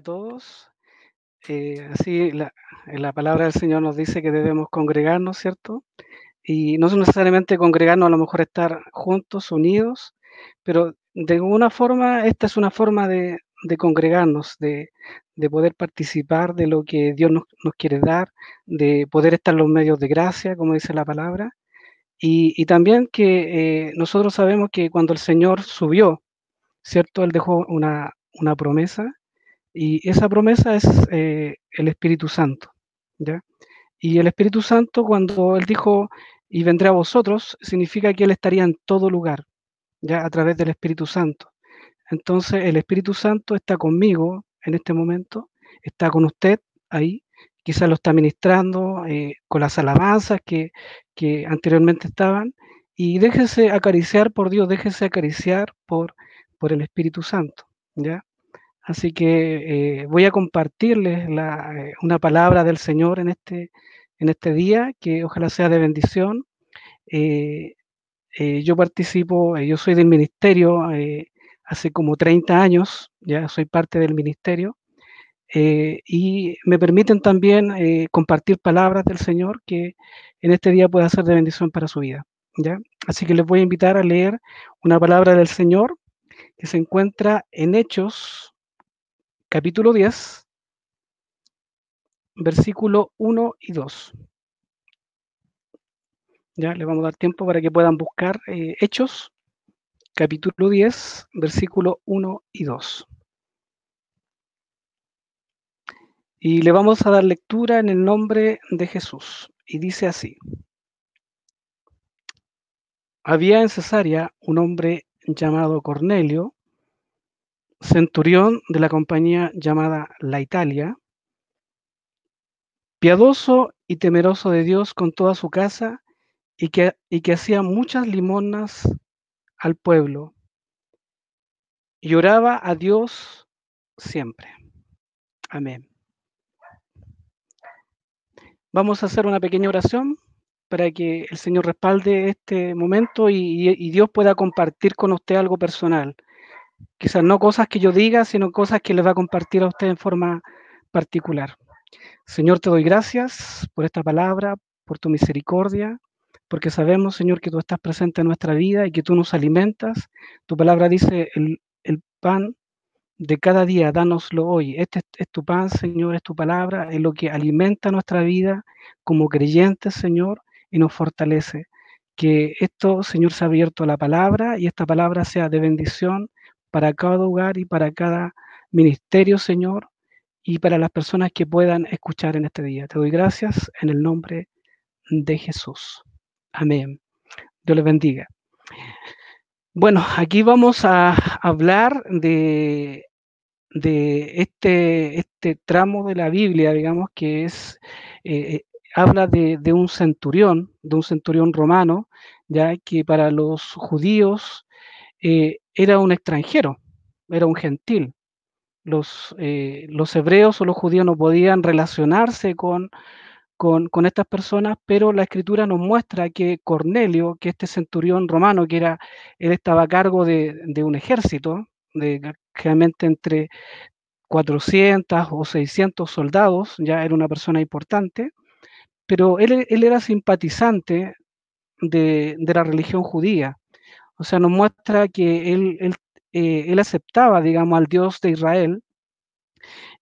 a todos. Eh, así la, la palabra del Señor nos dice que debemos congregarnos, ¿cierto? Y no necesariamente congregarnos, a lo mejor estar juntos, unidos, pero de alguna forma esta es una forma de, de congregarnos, de, de, poder participar de lo que Dios nos, nos, quiere dar, de poder estar en los medios de gracia, como dice la palabra, y, y también que eh, nosotros sabemos que cuando el Señor subió, ¿cierto? Él dejó una, una promesa y esa promesa es eh, el Espíritu Santo, ¿ya? Y el Espíritu Santo, cuando Él dijo, y vendré a vosotros, significa que Él estaría en todo lugar, ¿ya? A través del Espíritu Santo. Entonces, el Espíritu Santo está conmigo en este momento, está con usted ahí, quizás lo está ministrando eh, con las alabanzas que, que anteriormente estaban, y déjese acariciar por Dios, déjese acariciar por, por el Espíritu Santo, ¿ya? Así que eh, voy a compartirles eh, una palabra del Señor en este, en este día, que ojalá sea de bendición. Eh, yo participo, yo soy del ministerio hace como 30 años, ya soy parte del ministerio, y me permiten también compartir palabras del Señor que en este día pueda ser de bendición para su vida. ¿ya? Así que les voy a invitar a leer una palabra del Señor que se encuentra en Hechos capítulo 10, versículo 1 y 2. Ya le vamos a dar tiempo para que puedan buscar eh, Hechos, capítulo 10, versículo 1 y 2. Y le vamos a dar lectura en el nombre de Jesús. Y dice así. Había en Cesarea un hombre llamado Cornelio, centurión de la compañía llamada La Italia, piadoso y temeroso de Dios con toda su casa, y que, y que hacía muchas limonas al pueblo, y oraba a Dios siempre. Amén. Vamos a hacer una pequeña oración para que el Señor respalde este momento y, Dios pueda compartir con usted algo personal quizás no cosas que yo diga, sino cosas que les va a compartir a usted en forma particular. Señor, te doy gracias por esta palabra, por tu misericordia, porque sabemos, Señor, que tú estás presente en nuestra vida y que tú nos alimentas. Tu palabra dice, el, el pan de cada día, dánoslo hoy. Este es tu pan, Señor, es tu palabra, es lo que alimenta nuestra vida como creyentes, Señor, y nos fortalece. Que esto, Señor, se ha abierto a la palabra y esta palabra sea de bendición para cada hogar y para cada ministerio, Señor, y para las personas que puedan escuchar en este día. Te doy gracias en el nombre de Jesús. Amén. Dios les bendiga. Bueno, aquí vamos a hablar de, este, este tramo de la Biblia, digamos, que es, eh, eh, habla de, de, un centurión, de un centurión romano, ya que para los judíos eh, era un extranjero, era un gentil. Los, eh, los hebreos o los judíos no podían relacionarse con, con, estas personas, pero la escritura nos muestra que Cornelio, que este centurión romano, que era, él estaba a cargo de, de un ejército, de generalmente entre 400 o 600 soldados, ya era una persona importante, pero él, él era simpatizante de, de, la religión judía. O sea, nos muestra que él, él, eh, él aceptaba, digamos, al Dios de Israel.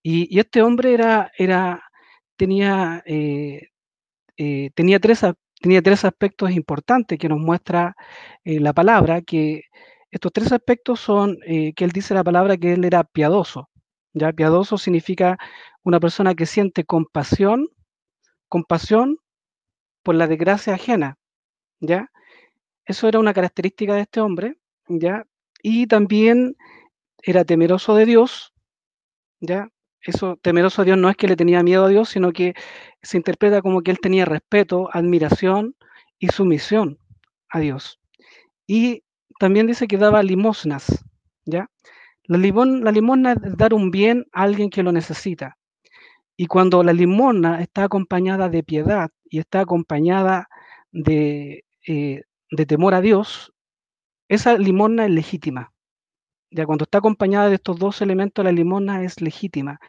Y, este hombre era, era, tenía, eh, eh, tenía, tres, tenía tres aspectos importantes que nos muestra la palabra, que estos tres aspectos son que él dice la palabra que él era piadoso. ¿ya? Piadoso significa una persona que siente compasión, compasión por la desgracia ajena. ¿ya? Eso era una característica de este hombre, ¿ya? Y también era temeroso de Dios, ¿ya? Eso, temeroso de Dios no es que le tenía miedo a Dios, sino que se interpreta como que él tenía respeto, admiración y sumisión a Dios. Y también dice que daba limosnas, ¿ya? La, la limosna es dar un bien a alguien que lo necesita. Y cuando la limosna está acompañada de piedad y está acompañada de, eh, de temor a Dios, esa limosna es legítima. Ya cuando está acompañada de estos dos elementos, la limosna es legítima.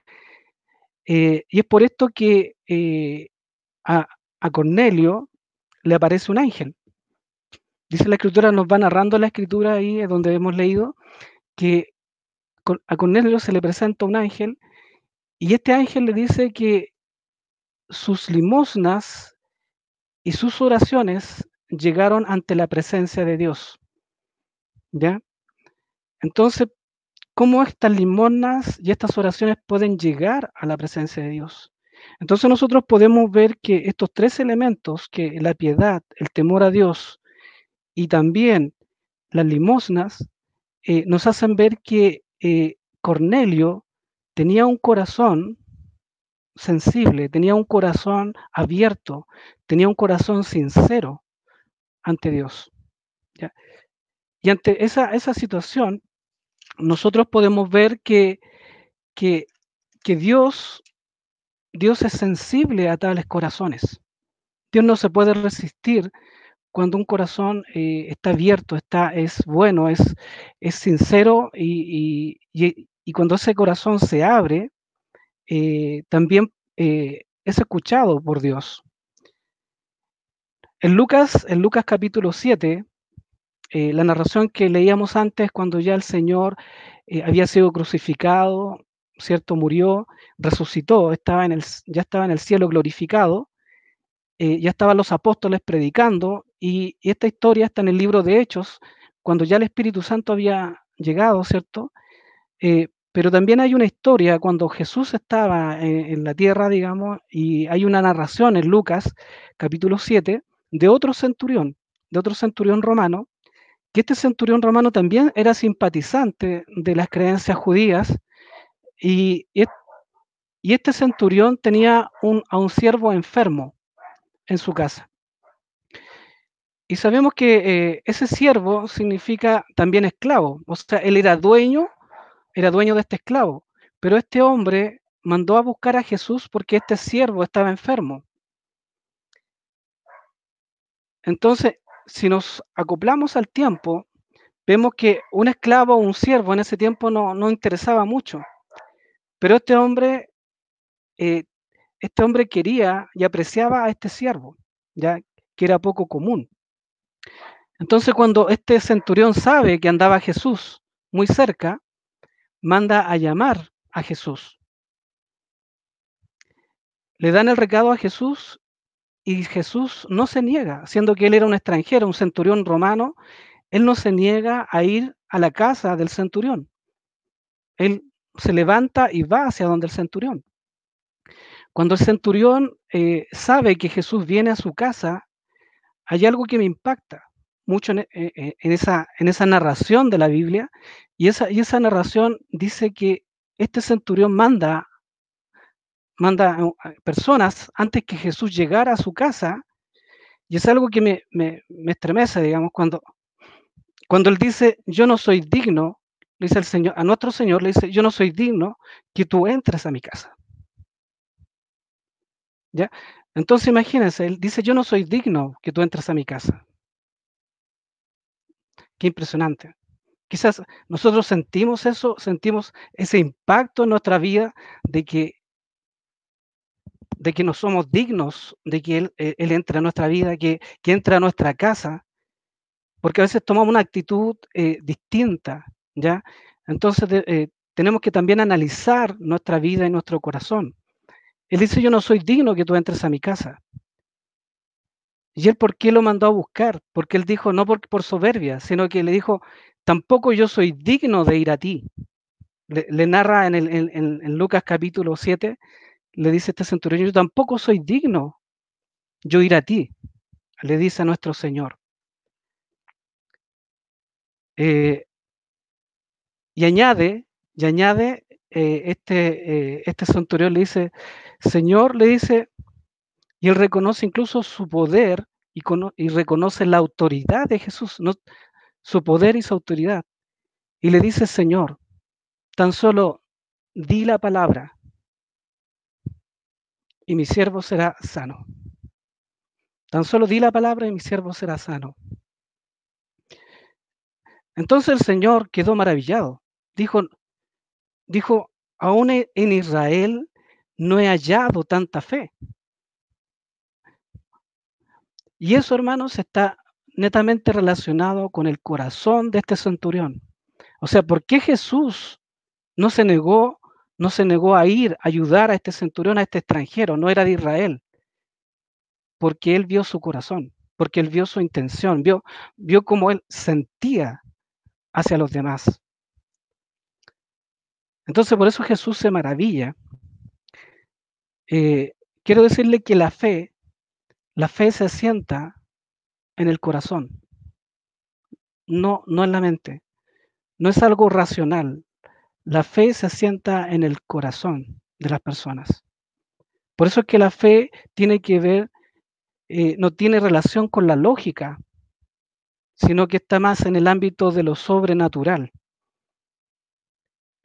Eh, y es por esto que eh, a, a Cornelio le aparece un ángel. Dice la escritura, nos va narrando la escritura ahí donde hemos leído, que a Cornelio se le presenta un ángel y este ángel le dice que sus limosnas y sus oraciones llegaron ante la presencia de Dios. ¿Ya? Entonces, ¿cómo estas limosnas y estas oraciones pueden llegar a la presencia de Dios? Entonces nosotros podemos ver que estos tres elementos, que la piedad, el temor a Dios y también las limosnas, eh, nos hacen ver que eh, Cornelio tenía un corazón sensible, tenía un corazón abierto, tenía un corazón sincero ante Dios. Y ante esa, esa situación, nosotros podemos ver que, que, que Dios, Dios es sensible a tales corazones. Dios no se puede resistir cuando un corazón eh, está abierto, está, es bueno, es, es sincero y, y, y, cuando ese corazón se abre, eh, también eh, es escuchado por Dios. En Lucas, en Lucas capítulo 7, eh, la narración que leíamos antes, cuando ya el Señor eh, había sido crucificado, ¿cierto? Murió, resucitó, estaba en el, ya estaba en el cielo glorificado, eh, ya estaban los apóstoles predicando, y, esta historia está en el libro de Hechos, cuando ya el Espíritu Santo había llegado, ¿cierto? pero también hay una historia cuando Jesús estaba en la tierra, digamos, y hay una narración en Lucas, capítulo 7, de otro centurión, de otro centurión romano, que este centurión romano también era simpatizante de las creencias judías y, y este centurión tenía un, a un siervo enfermo en su casa. Y sabemos que eh, ese siervo significa también esclavo, o sea, él era dueño, era dueño de este esclavo, pero este hombre mandó a buscar a Jesús porque este siervo estaba enfermo. Entonces, si nos acoplamos al tiempo, vemos que un esclavo o un siervo en ese tiempo no, no interesaba mucho. Pero este hombre, eh, este hombre quería y apreciaba a este siervo, ya que era poco común. Entonces, cuando este centurión sabe que andaba Jesús muy cerca, manda a llamar a Jesús. Le dan el recado a Jesús y Jesús no se niega, siendo que él era un extranjero, un centurión romano, él no se niega a ir a la casa del centurión. Él se levanta y va hacia donde el centurión. Cuando el centurión eh, sabe que Jesús viene a su casa, hay algo que me impacta mucho en, eh, eh, esa, en esa, narración de la Biblia, y esa, y esa narración dice que este centurión manda manda personas antes que Jesús llegara a su casa, y es algo que me, me, estremece, digamos, cuando, cuando él dice, yo no soy digno, le dice el Señor, a nuestro Señor le dice, yo no soy digno que tú entres a mi casa. ¿Ya? Entonces imagínense, él dice, yo no soy digno que tú entres a mi casa. Qué impresionante. Quizás nosotros sentimos eso, sentimos ese impacto en nuestra vida de que de que no somos dignos de que Él, eh, entre a nuestra vida, que, que entre a nuestra casa, porque a veces tomamos una actitud eh, distinta, ¿ya? Entonces eh, tenemos que también analizar nuestra vida y nuestro corazón. Él dice, yo no soy digno que tú entres a mi casa. ¿Y él por qué lo mandó a buscar? Porque él dijo, no por, por soberbia, sino que le dijo, tampoco yo soy digno de ir a ti. Le, narra en, el, en, en Lucas capítulo 7, le dice este centurión, yo tampoco soy digno yo ir a ti, le dice a nuestro Señor. Eh, y añade, y añade, eh, este, eh, este centurión le dice, Señor, le dice, y él reconoce incluso su poder y, y reconoce la autoridad de Jesús, ¿no? su poder y su autoridad. Y le dice, Señor, tan solo di la palabra y mi siervo será sano. Tan solo di la palabra y mi siervo será sano. Entonces el Señor quedó maravillado. dijo, dijo, aún e, en Israel no he hallado tanta fe. Y eso, hermanos, está netamente relacionado con el corazón de este centurión. O sea, ¿por qué Jesús no se negó, no se negó a ir a ayudar a este centurión, a este extranjero? No era de Israel. Porque él vio su corazón, porque él vio su intención, vio, vio cómo él sentía hacia los demás. Entonces, por eso Jesús se maravilla. Eh, quiero decirle que la fe, la fe se asienta en el corazón, no, no en la mente. No es algo racional. La fe se asienta en el corazón de las personas. Por eso es que la fe tiene que ver, eh, no tiene relación con la lógica, sino que está más en el ámbito de lo sobrenatural.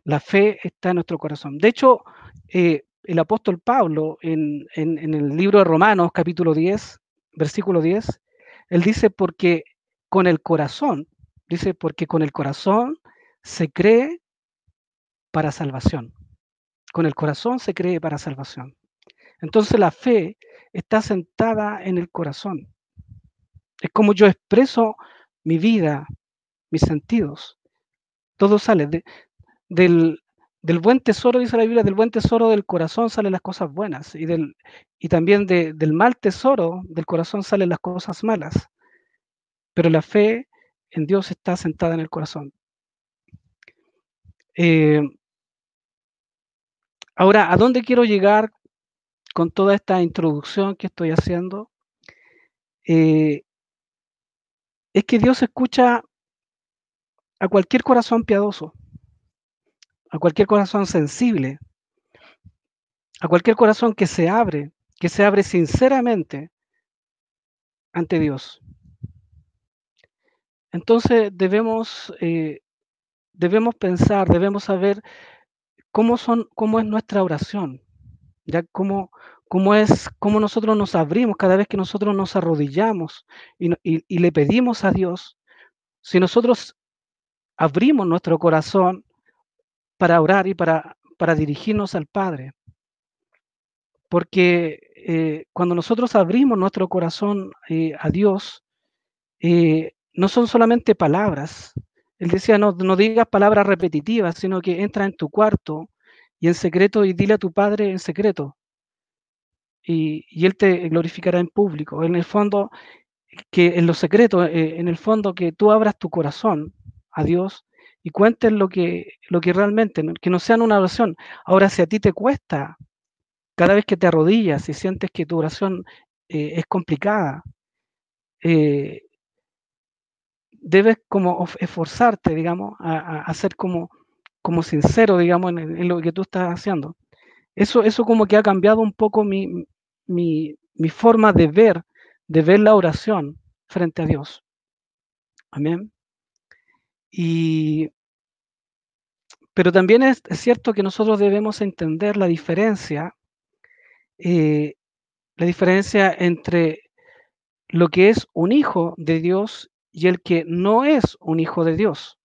La fe está en nuestro corazón. De hecho, eh, el apóstol Pablo en, en, el libro de Romanos, capítulo 10, versículo 10, él dice, porque con el corazón, dice, porque con el corazón se cree para salvación. Con el corazón se cree para salvación. Entonces la fe está sentada en el corazón. Es como yo expreso mi vida, mis sentidos. Todo sale de, del, buen tesoro, dice la Biblia, del buen tesoro del corazón salen las cosas buenas y, del, y también del mal tesoro del corazón salen las cosas malas. Pero la fe en Dios está sentada en el corazón. Eh, ahora, ¿a dónde quiero llegar con toda esta introducción que estoy haciendo? Eh, es que Dios escucha a cualquier corazón piadoso a cualquier corazón sensible, a cualquier corazón que se abre, que se abre sinceramente ante Dios. Entonces debemos, eh, debemos pensar, debemos saber cómo, son, cómo es nuestra oración, ya cómo, cómo es, cómo nosotros nos abrimos cada vez que nosotros nos arrodillamos y le pedimos a Dios. Si nosotros abrimos nuestro corazón, para orar y para, para dirigirnos al Padre. Porque eh, cuando nosotros abrimos nuestro corazón eh, a Dios, eh, no son solamente palabras. Él decía, no, no digas palabras repetitivas, sino que entra en tu cuarto y en secreto y dile a tu Padre en secreto. Y, y Él te glorificará en público. En el fondo, que en lo secreto, en el fondo, que tú abras tu corazón a Dios y cuenten lo que, lo que realmente, que no sean una oración. Ahora, si a ti te cuesta, cada vez que te arrodillas y sientes que tu oración eh, es complicada, eh, debes como esforzarte, digamos, a, ser como, como sincero, digamos, en, lo que tú estás haciendo. Eso, eso como que ha cambiado un poco mi, mi, mi forma de ver, de ver la oración frente a Dios. Amén. Y, pero también es, cierto que nosotros debemos entender la diferencia, eh, la diferencia entre lo que es un hijo de Dios y el que no es un hijo de Dios.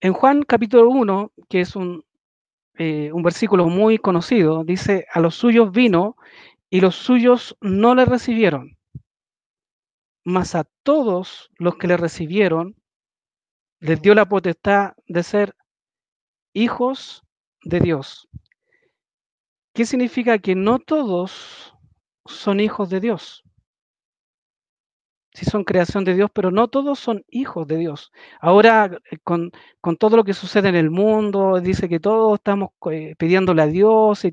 En Juan capítulo 1, que es un, eh, un versículo muy conocido, dice, a los suyos vino y los suyos no le recibieron mas a todos los que le recibieron, les dio la potestad de ser hijos de Dios. ¿Qué significa que no todos son hijos de Dios? Sí son creación de Dios, pero no todos son hijos de Dios. Ahora, eh, con, todo lo que sucede en el mundo, dice que todos estamos eh, pidiéndole a Dios y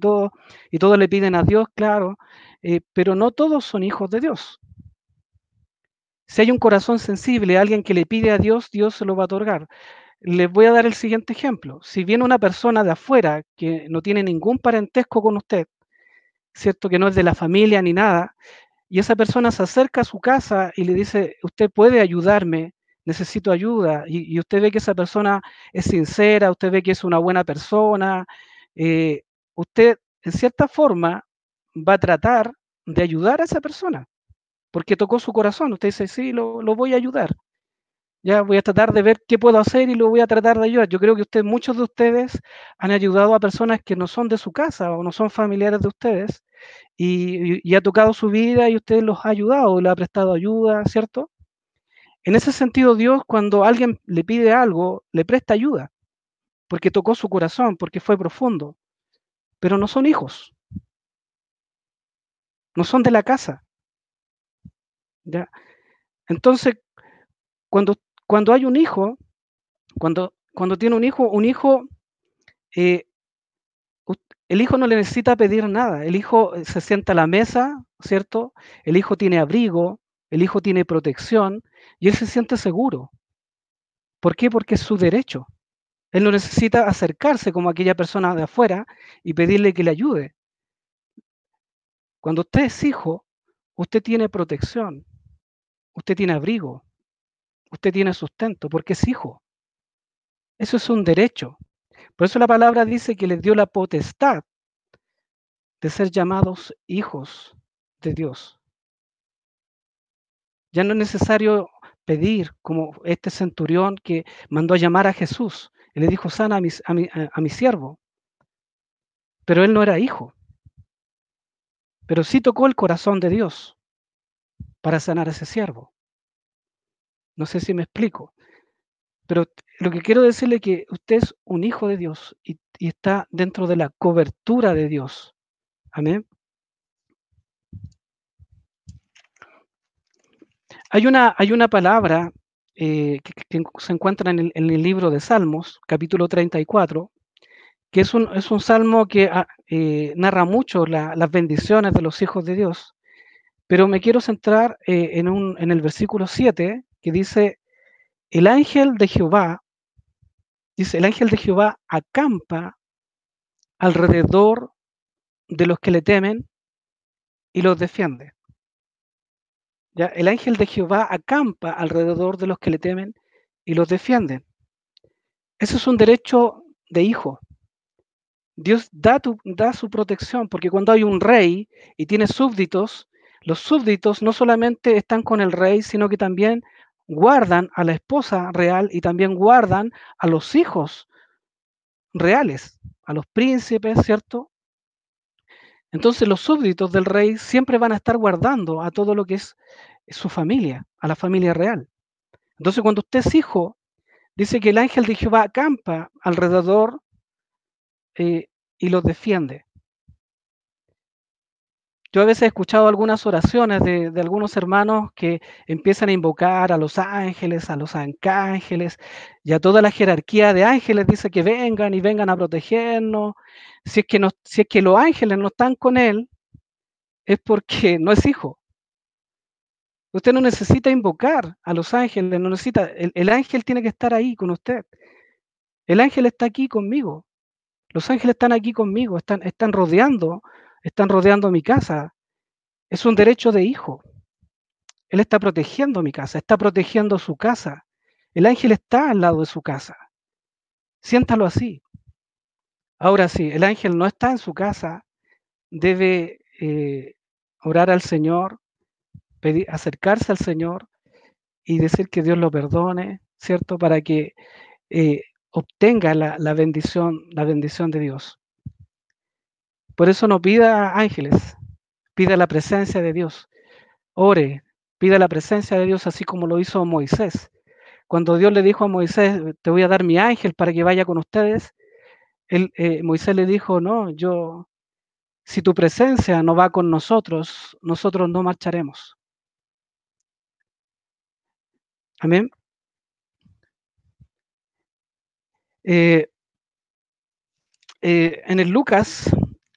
y todos le piden a Dios, claro, eh, pero no todos son hijos de Dios. Si hay un corazón sensible, alguien que le pide a Dios, Dios se lo va a otorgar. Les voy a dar el siguiente ejemplo. Si viene una persona de afuera que no tiene ningún parentesco con usted, ¿cierto? Que no es de la familia ni nada, y esa persona se acerca a su casa y le dice, usted puede ayudarme, necesito ayuda, y, usted ve que esa persona es sincera, usted ve que es una buena persona, eh, usted en cierta forma va a tratar de ayudar a esa persona porque tocó su corazón. Usted dice, sí, lo, voy a ayudar. Ya voy a tratar de ver qué puedo hacer y lo voy a tratar de ayudar. Yo creo que ustedes, muchos de ustedes han ayudado a personas que no son de su casa o no son familiares de ustedes y, ha tocado su vida y usted los ha ayudado, le ha prestado ayuda, ¿cierto? En ese sentido, Dios, cuando alguien le pide algo, le presta ayuda, porque tocó su corazón, porque fue profundo, pero no son hijos, no son de la casa. ¿ya? Entonces, cuando, cuando hay un hijo, cuando, cuando tiene un hijo, un hijo eh, el hijo no le necesita pedir nada, el hijo eh, se sienta a la mesa, ¿cierto? El hijo tiene abrigo, el hijo tiene protección y él se siente seguro. ¿Por qué? Porque es su derecho. Él no necesita acercarse como aquella persona de afuera y pedirle que le ayude. Cuando usted es hijo, usted tiene protección, usted tiene abrigo, usted tiene sustento, porque es hijo. Eso es un derecho. Por eso la palabra dice que les dio la potestad de ser llamados hijos de Dios. Ya no es necesario pedir como este centurión que mandó a llamar a Jesús y le dijo, sana a mi, a mi, siervo. Pero él no era hijo. Pero sí tocó el corazón de Dios para sanar a ese siervo. No sé si me explico. Pero lo que quiero decirle es que usted es un hijo de Dios y, está dentro de la cobertura de Dios. Amén. Hay una, hay una palabra eh, que, se encuentra en el, libro de Salmos, capítulo 34, que es un, es un salmo que ah, eh, narra mucho las bendiciones de los hijos de Dios. Pero me quiero centrar eh, en, un, en el versículo 7, que dice, el ángel de Jehová, dice, el ángel de Jehová acampa alrededor de los que le temen y los defiende. ¿Ya? El ángel de Jehová acampa alrededor de los que le temen y los defiende. Eso es un derecho de hijo. Dios da su protección, porque cuando hay un rey y tiene súbditos, los súbditos no solamente están con el rey, sino que también guardan a la esposa real y también guardan a los hijos reales, a los príncipes, ¿cierto? Entonces los súbditos del rey siempre van a estar guardando a todo lo que es su familia, a la familia real. Entonces cuando usted es hijo, dice que el ángel de Jehová acampa alrededor eh, y los defiende. Yo a veces he escuchado algunas oraciones de, algunos hermanos que empiezan a invocar a los ángeles, a los arcángeles y a toda la jerarquía de ángeles, dice que vengan y vengan a protegernos. Si es que, si es que los ángeles no están con él, es porque no es hijo. Usted no necesita invocar a los ángeles, no necesita, el, ángel tiene que estar ahí con usted. El ángel está aquí conmigo. Los ángeles están aquí conmigo, están, están rodeando están rodeando mi casa. Es un derecho de hijo. Él está protegiendo mi casa, está protegiendo su casa. El ángel está al lado de su casa. Siéntalo así. Ahora sí, el ángel no está en su casa, debe eh, orar al Señor, pedir, acercarse al Señor y decir que Dios lo perdone, ¿cierto? Para que eh, obtenga la, la, bendición, la bendición de Dios. Por eso no pida ángeles, pida la presencia de Dios. Ore, pida la presencia de Dios así como lo hizo Moisés. Cuando Dios le dijo a Moisés, te voy a dar mi ángel para que vaya con ustedes, él, eh, Moisés le dijo, no, yo, si tu presencia no va con nosotros, nosotros no marcharemos. Amén. Eh, eh, en el Lucas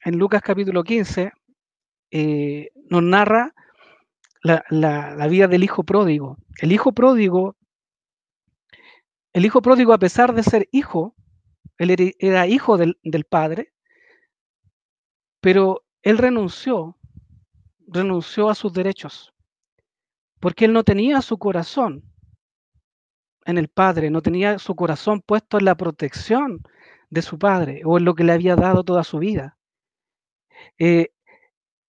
en Lucas capítulo 15, eh, nos narra la, vida del hijo pródigo. El hijo pródigo, el hijo pródigo, a pesar de ser hijo, él era, hijo del, del padre, pero él renunció, renunció a sus derechos, porque él no tenía su corazón en el padre, no tenía su corazón puesto en la protección de su padre o en lo que le había dado toda su vida. Eh,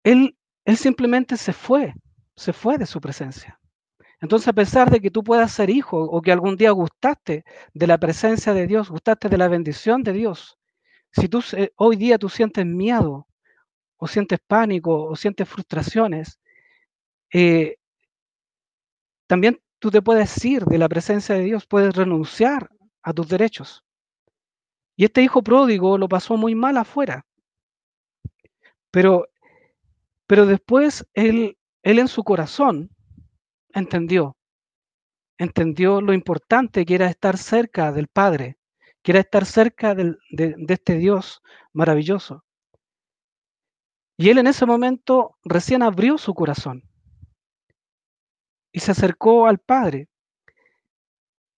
él, él simplemente se fue, se fue de su presencia. Entonces, a pesar de que tú puedas ser hijo o que algún día gustaste de la presencia de Dios, gustaste de la bendición de Dios, si tú hoy día tú sientes miedo o sientes pánico o sientes frustraciones, eh, también tú te puedes ir de la presencia de Dios, puedes renunciar a tus derechos. Y este hijo pródigo lo pasó muy mal afuera. Pero, pero después él, él en su corazón entendió, entendió lo importante que era estar cerca del Padre, que era estar cerca de, de este Dios maravilloso. Y él en ese momento recién abrió su corazón y se acercó al Padre.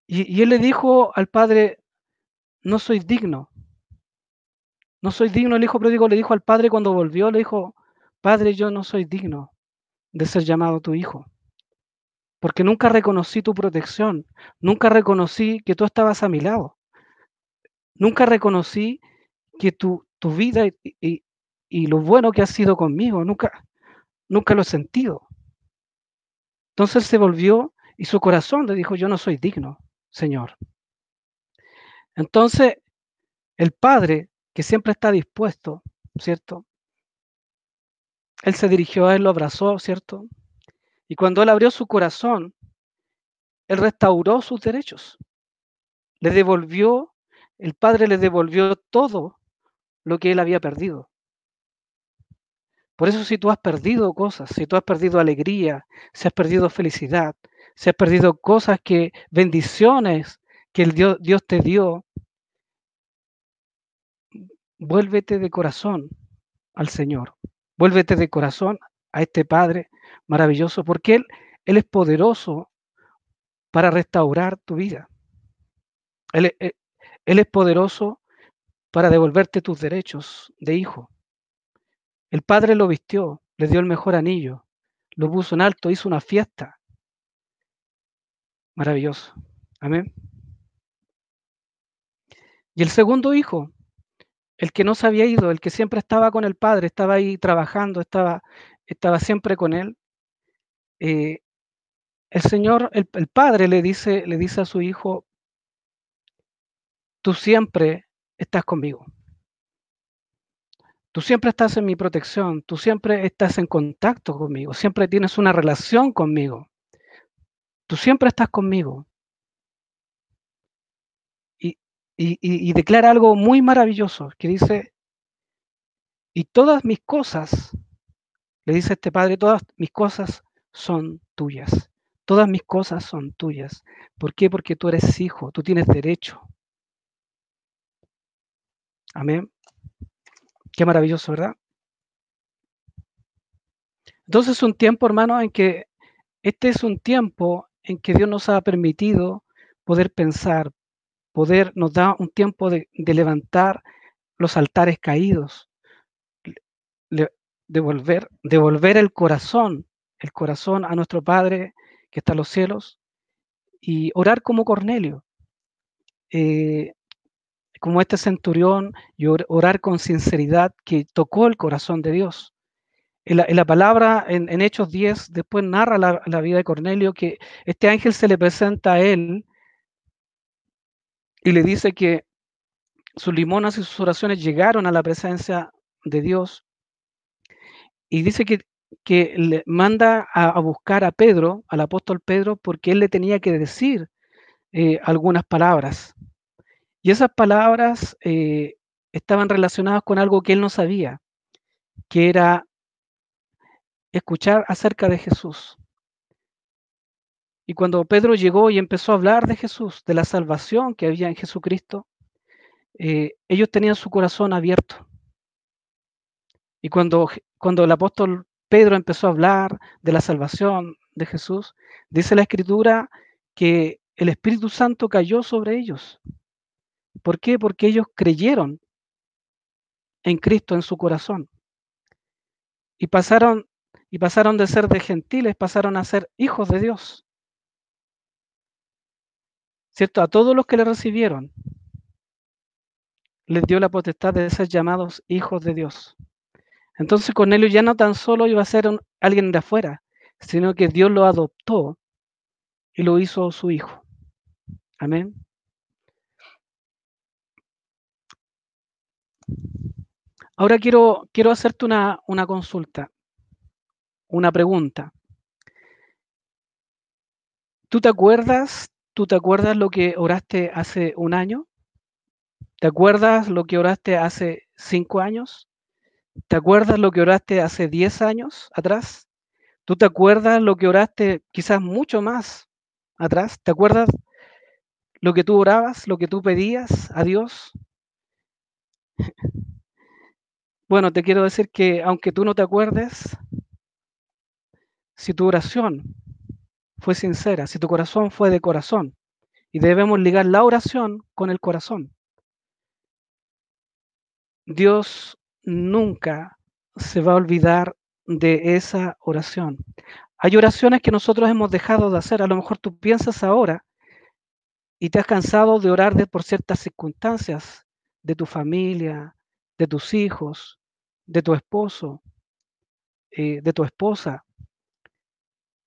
Y, él le dijo al Padre, no soy digno. No soy digno, el hijo pródigo le dijo al Padre cuando volvió, le dijo, Padre, yo no soy digno de ser llamado tu hijo. Porque nunca reconocí tu protección, nunca reconocí que tú estabas a mi lado. Nunca reconocí que tu, tu vida y, y, lo bueno que has sido conmigo, nunca, nunca lo he sentido. Entonces se volvió y su corazón le dijo, yo no soy digno, Señor. Entonces, el Padre, que siempre está dispuesto, ¿cierto? Él se dirigió a él, lo abrazó, ¿cierto? Y cuando él abrió su corazón, él restauró sus derechos. Le devolvió, el Padre le devolvió todo lo que él había perdido. Por eso si tú has perdido cosas, si tú has perdido alegría, si has perdido felicidad, si has perdido cosas que, bendiciones que el Dios, Dios te dio, vuélvete de corazón al Señor. Vuélvete de corazón a este Padre maravilloso, porque Él, Él es poderoso para restaurar tu vida. Él, él es poderoso para devolverte tus derechos de hijo. El padre lo vistió, le dio el mejor anillo, lo puso en alto, hizo una fiesta. Maravilloso. Amén. Y el segundo hijo, el que no se había ido, el que siempre estaba con el padre, estaba ahí trabajando, estaba, estaba siempre con él. Eh, el Señor, el, el, padre le dice, le dice a su hijo, tú siempre estás conmigo. Tú siempre estás en mi protección, tú siempre estás en contacto conmigo, siempre tienes una relación conmigo. Tú siempre estás conmigo. Y, declara algo muy maravilloso, que dice, y todas mis cosas, le dice este padre, todas mis cosas son tuyas. Todas mis cosas son tuyas. ¿Por qué? Porque tú eres hijo, tú tienes derecho. Amén. Qué maravilloso, ¿verdad? Entonces es un tiempo, hermano, en que este es un tiempo en que Dios nos ha permitido poder pensar, poder, nos da un tiempo de, levantar los altares caídos, devolver, el corazón, el corazón a nuestro Padre que está en los cielos y orar como Cornelio. Eh, como este centurión y orar con sinceridad que tocó el corazón de Dios. En la, palabra, en, Hechos 10, después narra la, la, vida de Cornelio que este ángel se le presenta a él y le dice que sus limonas y sus oraciones llegaron a la presencia de Dios. Y dice que, que le manda a, buscar a Pedro, al apóstol Pedro, porque él le tenía que decir eh, algunas palabras. Y esas palabras eh, estaban relacionadas con algo que él no sabía, que era escuchar acerca de Jesús. Y cuando Pedro llegó y empezó a hablar de Jesús, de la salvación que había en Jesucristo, eh, ellos tenían su corazón abierto. Y cuando, cuando el apóstol Pedro empezó a hablar de la salvación de Jesús, dice la escritura que el Espíritu Santo cayó sobre ellos ¿Por qué? Porque ellos creyeron en Cristo en su corazón. Y pasaron, y pasaron de ser de gentiles, pasaron a ser hijos de Dios. ¿Cierto? A todos los que le recibieron, les dio la potestad de ser llamados hijos de Dios. Entonces Cornelio ya no tan solo iba a ser alguien de afuera, sino que Dios lo adoptó y lo hizo su Hijo. Amén. Ahora quiero, quiero hacerte una, una consulta, una pregunta. ¿Tú te acuerdas, tú te acuerdas lo que oraste hace un año? ¿Te acuerdas lo que oraste hace cinco años? ¿Te acuerdas lo que oraste hace diez años atrás? ¿Tú te acuerdas lo que oraste quizás mucho más atrás? ¿Te acuerdas lo que tú orabas, lo que tú pedías a Dios? Bueno, te quiero decir que aunque tú no te acuerdes, si tu oración fue sincera, si tu corazón fue de corazón, y debemos ligar la oración con el corazón, Dios nunca se va a olvidar de esa oración. Hay oraciones que nosotros hemos dejado de hacer. A lo mejor tú piensas ahora y te has cansado de orar de, por ciertas circunstancias de tu familia, de tus hijos, de tu esposo, eh, de tu esposa,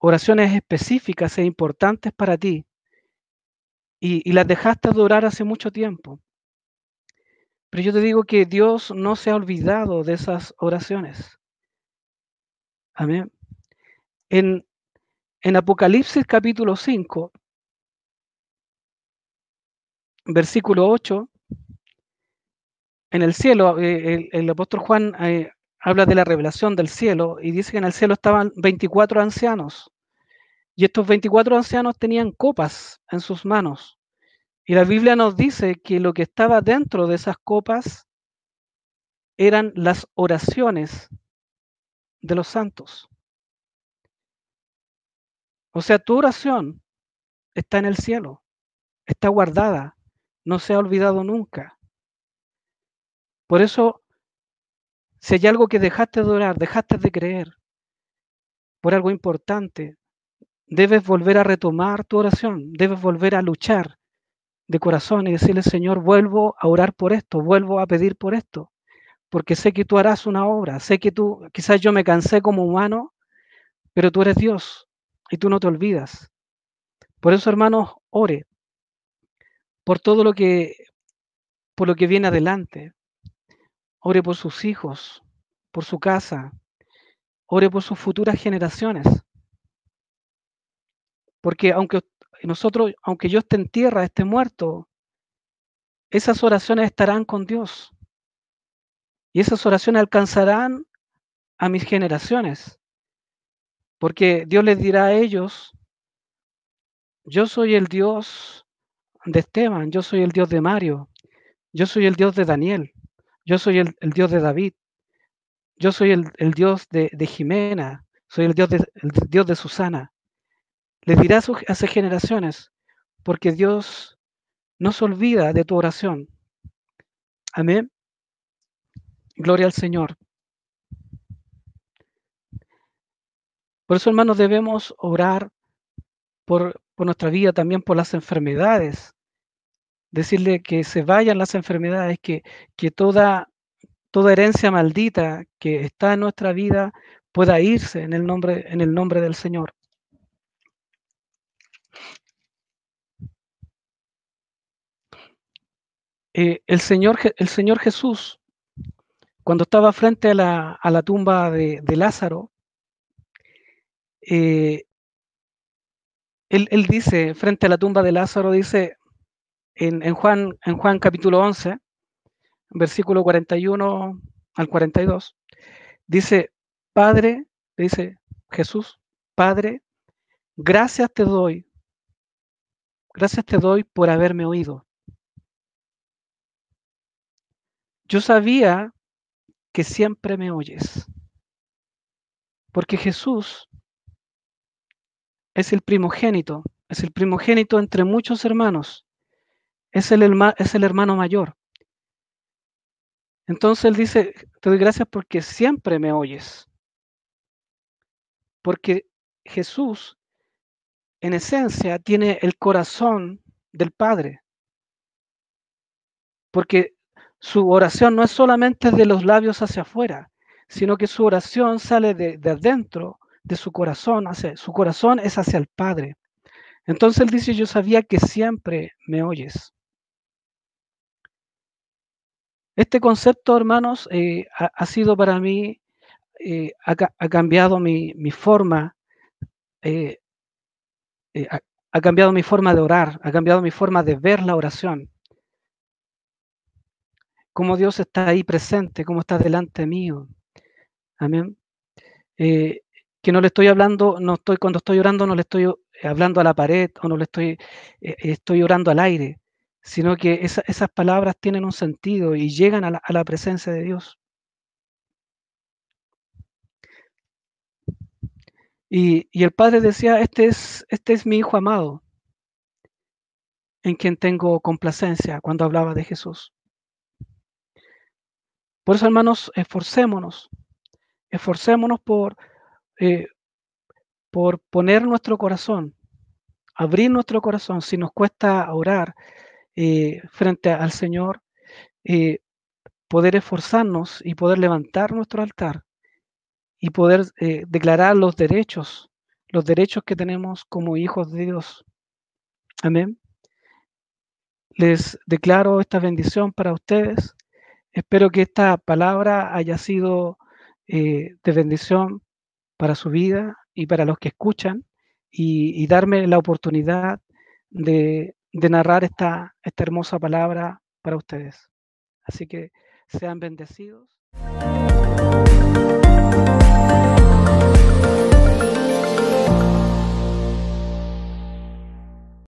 oraciones específicas e importantes para ti, y, las dejaste de orar hace mucho tiempo. Pero yo te digo que Dios no se ha olvidado de esas oraciones. Amén. En, en Apocalipsis capítulo 5, versículo 8, en el cielo, eh, el, apóstol Juan eh, habla de la revelación del cielo y dice que en el cielo estaban 24 ancianos. Y estos 24 ancianos tenían copas en sus manos. Y la Biblia nos dice que lo que estaba dentro de esas copas eran las oraciones de los santos. O sea, tu oración está en el cielo, está guardada, no se ha olvidado nunca. Por eso, si hay algo que dejaste de orar, dejaste de creer por algo importante, debes volver a retomar tu oración, debes volver a luchar de corazón y decirle, Señor, vuelvo a orar por esto, vuelvo a pedir por esto, porque sé que tú harás una obra, sé que tú, quizás yo me cansé como humano, pero tú eres Dios y tú no te olvidas. Por eso, hermanos, ore por todo lo que, por lo que viene adelante, Ore por sus hijos, por su casa. Ore por sus futuras generaciones. Porque aunque nosotros, aunque yo esté en tierra, esté muerto, esas oraciones estarán con Dios. Y esas oraciones alcanzarán a mis generaciones. Porque Dios les dirá a ellos, yo soy el Dios de Esteban, yo soy el Dios de Mario, yo soy el Dios de Daniel. Yo soy el, Dios de David. Yo soy el, Dios de, Jimena. Soy el Dios de, Dios de Susana. Le dirá a, sus, generaciones, porque Dios no se olvida de tu oración. Amén. Gloria al Señor. Por eso, hermanos, debemos orar por, por, nuestra vida, también por las enfermedades decirle que se vayan las enfermedades, que, que toda, toda herencia maldita que está en nuestra vida pueda irse en el nombre, en el nombre del Señor. Eh, el, Señor, el Señor Jesús, cuando estaba frente a la, a la tumba de, de Lázaro, eh, él, él, dice, frente a la tumba de Lázaro, dice, en, Juan, en Juan capítulo 11, versículo 41 al 42, dice, Padre, dice Jesús, Padre, gracias te doy, gracias te doy por haberme oído. Yo sabía que siempre me oyes, porque Jesús es el primogénito, es el primogénito entre muchos hermanos es el, hermano mayor. Entonces él dice, te doy gracias porque siempre me oyes. Porque Jesús, en esencia, tiene el corazón del Padre. Porque su oración no es solamente de los labios hacia afuera, sino que su oración sale de, de adentro, de su corazón. Hacia, su corazón es hacia el Padre. Entonces él dice, yo sabía que siempre me oyes. Este concepto, hermanos, eh, ha, sido para mí, eh, ha, cambiado mi, forma, eh, ha, cambiado mi forma de orar, ha cambiado mi forma de ver la oración. Cómo Dios está ahí presente, cómo está delante mío. Amén. que no le estoy hablando, no estoy, cuando estoy orando, no le estoy hablando a la pared o no le estoy, estoy orando al aire sino que esas palabras tienen un sentido y llegan a la, presencia de Dios. Y, el padre decía, este es, este es mi hijo amado, en quien tengo complacencia cuando hablaba de Jesús. Por eso, hermanos, esforcémonos, esforcémonos por, eh, por poner nuestro corazón, abrir nuestro corazón. Si nos cuesta orar, eh, frente al Señor, eh, poder esforzarnos y poder levantar nuestro altar y poder eh, declarar los derechos, los derechos que tenemos como hijos de Dios. Amén. Les declaro esta bendición para ustedes. Espero que esta palabra haya sido de bendición para su vida y para los que escuchan y darme la oportunidad de de narrar esta, esta hermosa palabra para ustedes. Así que sean bendecidos.